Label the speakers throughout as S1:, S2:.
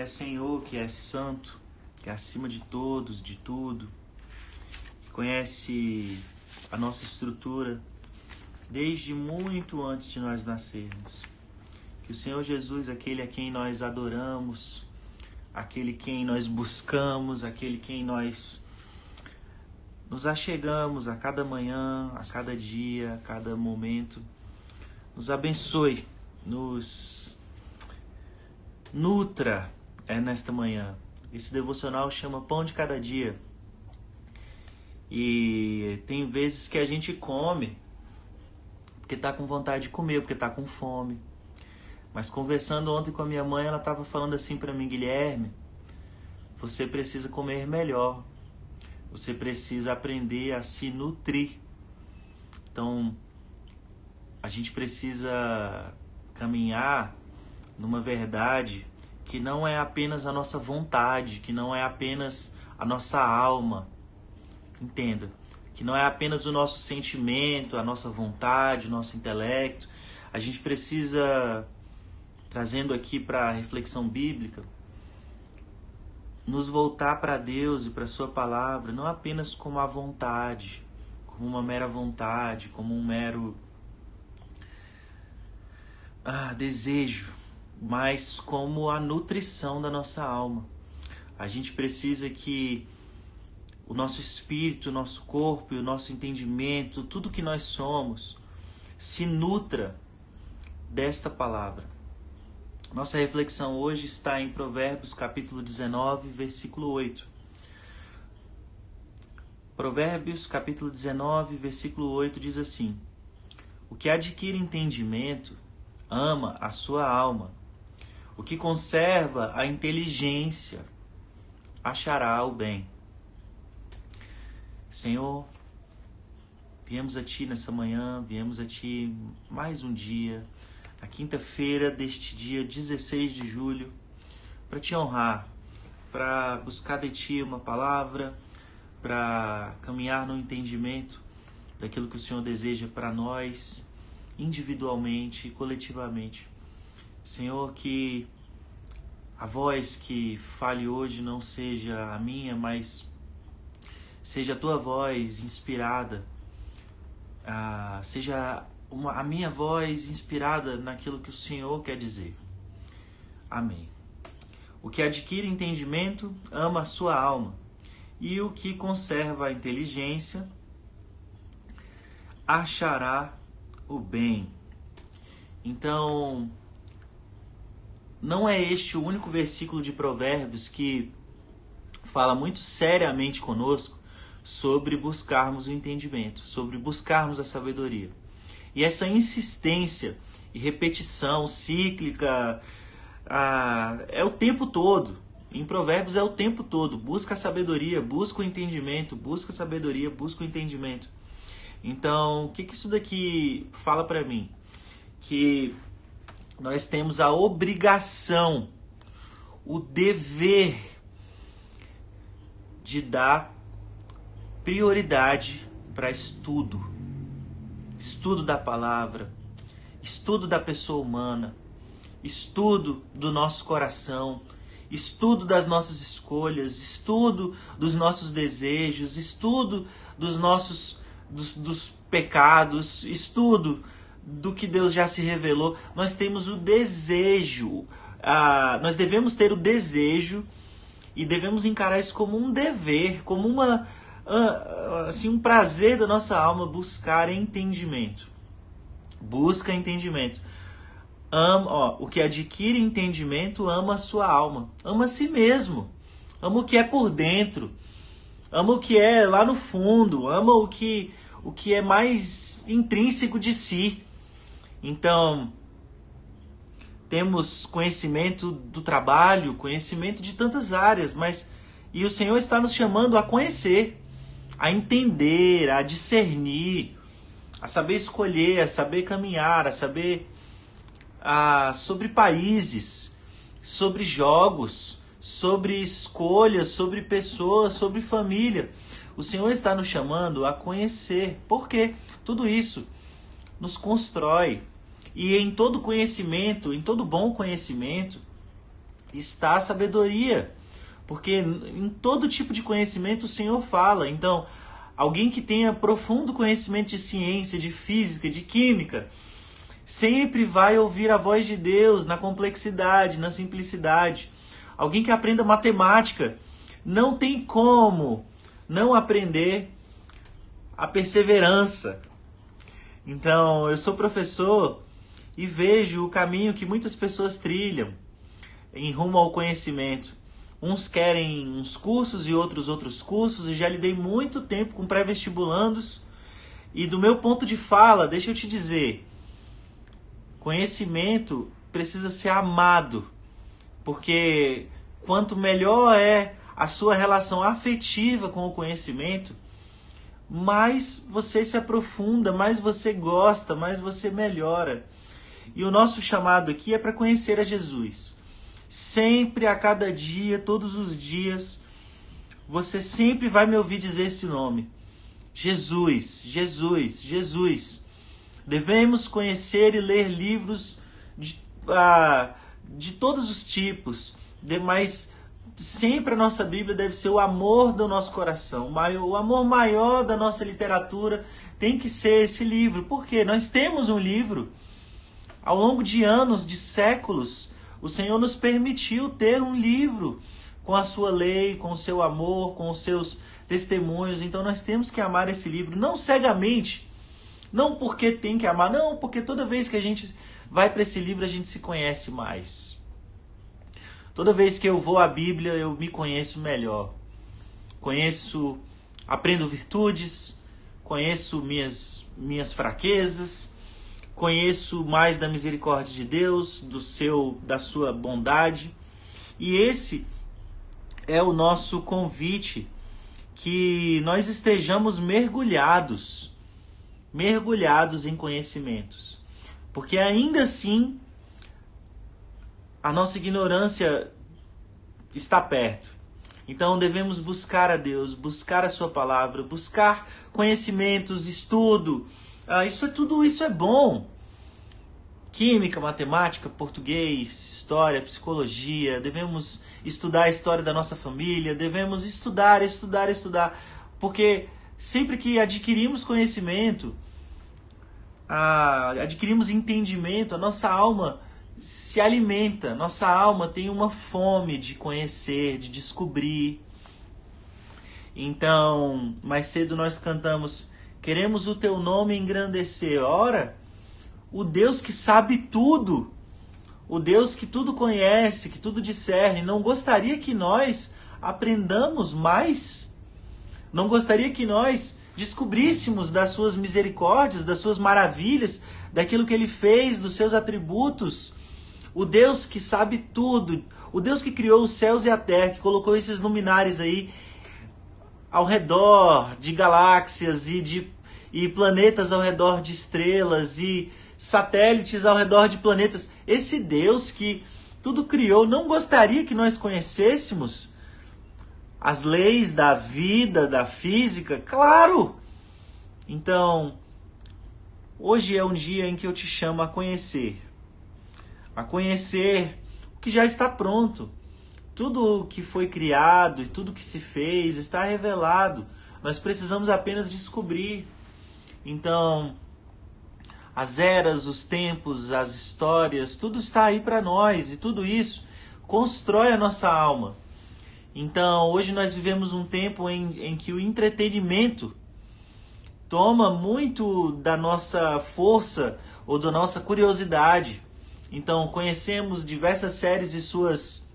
S1: é Senhor, que é santo, que é acima de todos, de tudo, que conhece a nossa estrutura desde muito antes de nós nascermos. Que o Senhor Jesus, aquele a quem nós adoramos, aquele quem nós buscamos, aquele quem nós nos achegamos a cada manhã, a cada dia, a cada momento, nos abençoe, nos nutra é nesta manhã. Esse devocional chama Pão de Cada Dia. E tem vezes que a gente come porque está com vontade de comer, porque está com fome. Mas conversando ontem com a minha mãe, ela estava falando assim para mim, Guilherme, você precisa comer melhor. Você precisa aprender a se nutrir. Então, a gente precisa caminhar numa verdade que não é apenas a nossa vontade, que não é apenas a nossa alma. Entenda que não é apenas o nosso sentimento, a nossa vontade, o nosso intelecto. A gente precisa, trazendo aqui para a reflexão bíblica, nos voltar para Deus e para Sua palavra, não apenas como a vontade, como uma mera vontade, como um mero ah, desejo, mas como a nutrição da nossa alma. A gente precisa que o nosso espírito, o nosso corpo e o nosso entendimento, tudo que nós somos, se nutra desta palavra. Nossa reflexão hoje está em Provérbios capítulo 19, versículo 8. Provérbios capítulo 19, versículo 8 diz assim: O que adquire entendimento ama a sua alma. O que conserva a inteligência achará o bem. Senhor, viemos a Ti nessa manhã, viemos a Ti mais um dia, a quinta-feira deste dia 16 de julho, para Te honrar, para buscar de Ti uma palavra, para caminhar no entendimento daquilo que o Senhor deseja para nós, individualmente e coletivamente. Senhor, que a voz que fale hoje não seja a minha, mas seja a tua voz inspirada, ah, seja uma, a minha voz inspirada naquilo que o Senhor quer dizer. Amém. O que adquire entendimento ama a sua alma, e o que conserva a inteligência achará o bem. Então, não é este o único versículo de Provérbios que fala muito seriamente conosco sobre buscarmos o entendimento, sobre buscarmos a sabedoria. E essa insistência e repetição cíclica ah, é o tempo todo. Em Provérbios é o tempo todo. Busca a sabedoria, busca o entendimento, busca a sabedoria, busca o entendimento. Então, o que, que isso daqui fala para mim? Que nós temos a obrigação, o dever de dar prioridade para estudo. Estudo da palavra, estudo da pessoa humana, estudo do nosso coração, estudo das nossas escolhas, estudo dos nossos desejos, estudo dos nossos dos, dos pecados, estudo do que Deus já se revelou. Nós temos o desejo, ah, nós devemos ter o desejo e devemos encarar isso como um dever, como uma assim um prazer da nossa alma buscar entendimento. Busca entendimento. Ama, ó, o que adquire entendimento ama a sua alma, ama a si mesmo, ama o que é por dentro, ama o que é lá no fundo, ama o que o que é mais intrínseco de si. Então, temos conhecimento do trabalho, conhecimento de tantas áreas, mas e o Senhor está nos chamando a conhecer a entender, a discernir, a saber escolher, a saber caminhar, a saber a, sobre países, sobre jogos, sobre escolhas, sobre pessoas, sobre família. O Senhor está nos chamando a conhecer. Por quê? Tudo isso nos constrói. E em todo conhecimento, em todo bom conhecimento, está a sabedoria. Porque em todo tipo de conhecimento o Senhor fala. Então, alguém que tenha profundo conhecimento de ciência, de física, de química, sempre vai ouvir a voz de Deus na complexidade, na simplicidade. Alguém que aprenda matemática, não tem como não aprender a perseverança. Então, eu sou professor e vejo o caminho que muitas pessoas trilham em rumo ao conhecimento. Uns querem uns cursos e outros outros cursos, e já lidei muito tempo com pré-vestibulandos. E do meu ponto de fala, deixa eu te dizer, conhecimento precisa ser amado, porque quanto melhor é a sua relação afetiva com o conhecimento, mais você se aprofunda, mais você gosta, mais você melhora. E o nosso chamado aqui é para conhecer a Jesus. Sempre, a cada dia, todos os dias, você sempre vai me ouvir dizer esse nome. Jesus, Jesus, Jesus. Devemos conhecer e ler livros de, ah, de todos os tipos, de, mas sempre a nossa Bíblia deve ser o amor do nosso coração. O amor maior da nossa literatura tem que ser esse livro. Porque nós temos um livro. Ao longo de anos, de séculos, o Senhor nos permitiu ter um livro com a sua lei, com o seu amor, com os seus testemunhos. Então nós temos que amar esse livro, não cegamente, não porque tem que amar, não, porque toda vez que a gente vai para esse livro a gente se conhece mais. Toda vez que eu vou à Bíblia, eu me conheço melhor. Conheço, aprendo virtudes, conheço minhas minhas fraquezas, conheço mais da misericórdia de Deus, do seu da sua bondade. E esse é o nosso convite que nós estejamos mergulhados, mergulhados em conhecimentos. Porque ainda assim a nossa ignorância está perto. Então devemos buscar a Deus, buscar a Sua palavra, buscar conhecimentos, estudo. Ah, isso é tudo isso é bom química, matemática, português, história, psicologia, devemos estudar a história da nossa família, devemos estudar, estudar, estudar, porque sempre que adquirimos conhecimento, adquirimos entendimento, a nossa alma se alimenta, nossa alma tem uma fome de conhecer, de descobrir. Então, mais cedo nós cantamos: Queremos o teu nome engrandecer. Ora, o Deus que sabe tudo, o Deus que tudo conhece, que tudo discerne, não gostaria que nós aprendamos mais? Não gostaria que nós descobríssemos das suas misericórdias, das suas maravilhas, daquilo que ele fez, dos seus atributos? O Deus que sabe tudo, o Deus que criou os céus e a terra, que colocou esses luminares aí ao redor de galáxias e de e planetas ao redor de estrelas e satélites ao redor de planetas. Esse Deus que tudo criou não gostaria que nós conhecêssemos as leis da vida, da física? Claro! Então, hoje é um dia em que eu te chamo a conhecer. A conhecer o que já está pronto. Tudo o que foi criado e tudo que se fez está revelado. Nós precisamos apenas descobrir. Então, as eras, os tempos, as histórias, tudo está aí para nós e tudo isso constrói a nossa alma. Então, hoje nós vivemos um tempo em, em que o entretenimento toma muito da nossa força ou da nossa curiosidade. Então, conhecemos diversas séries e suas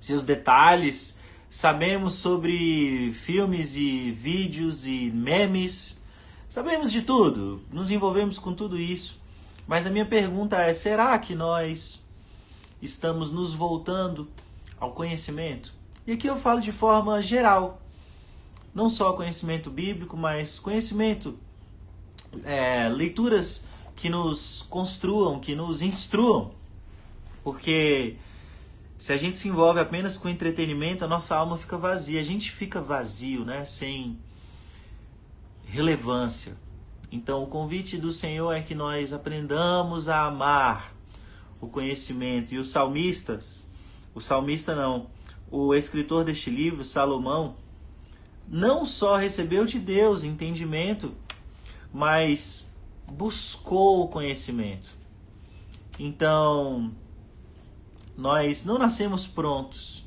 S1: seus detalhes, sabemos sobre filmes e vídeos e memes, Sabemos de tudo, nos envolvemos com tudo isso. Mas a minha pergunta é: será que nós estamos nos voltando ao conhecimento? E aqui eu falo de forma geral, não só conhecimento bíblico, mas conhecimento, é, leituras que nos construam, que nos instruam. Porque se a gente se envolve apenas com entretenimento, a nossa alma fica vazia, a gente fica vazio, né? Sem relevância. Então, o convite do Senhor é que nós aprendamos a amar o conhecimento. E os salmistas, o salmista não, o escritor deste livro, Salomão, não só recebeu de Deus entendimento, mas buscou o conhecimento. Então, nós não nascemos prontos.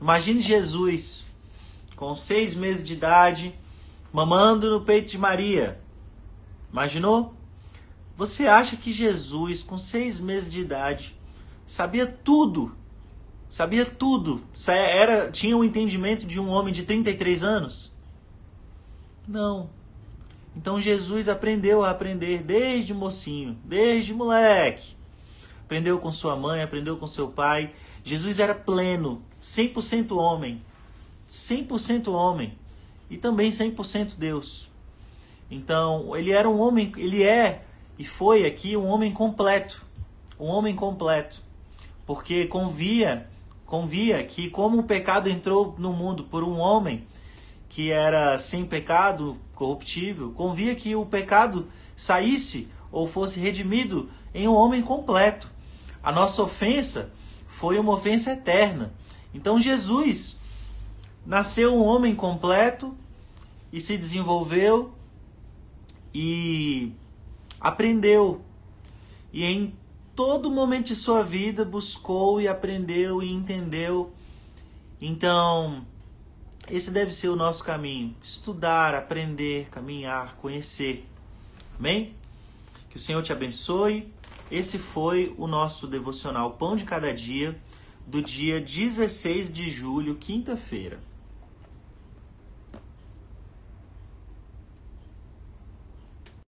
S1: Imagine Jesus com seis meses de idade, mamando no peito de Maria. Imaginou? Você acha que Jesus, com seis meses de idade, sabia tudo? Sabia tudo? Era, tinha o entendimento de um homem de 33 anos? Não. Então Jesus aprendeu a aprender desde mocinho, desde moleque. Aprendeu com sua mãe, aprendeu com seu pai. Jesus era pleno, 100% homem. 100% homem e também 100% Deus. Então, ele era um homem, ele é e foi aqui um homem completo, um homem completo, porque convia, convia que como o pecado entrou no mundo por um homem que era sem pecado, corruptível, convia que o pecado saísse ou fosse redimido em um homem completo. A nossa ofensa foi uma ofensa eterna. Então Jesus nasceu um homem completo e se desenvolveu e aprendeu. E em todo momento de sua vida buscou e aprendeu e entendeu. Então, esse deve ser o nosso caminho: estudar, aprender, caminhar, conhecer. Amém? Que o Senhor te abençoe. Esse foi o nosso devocional Pão de Cada Dia do dia 16 de julho, quinta-feira.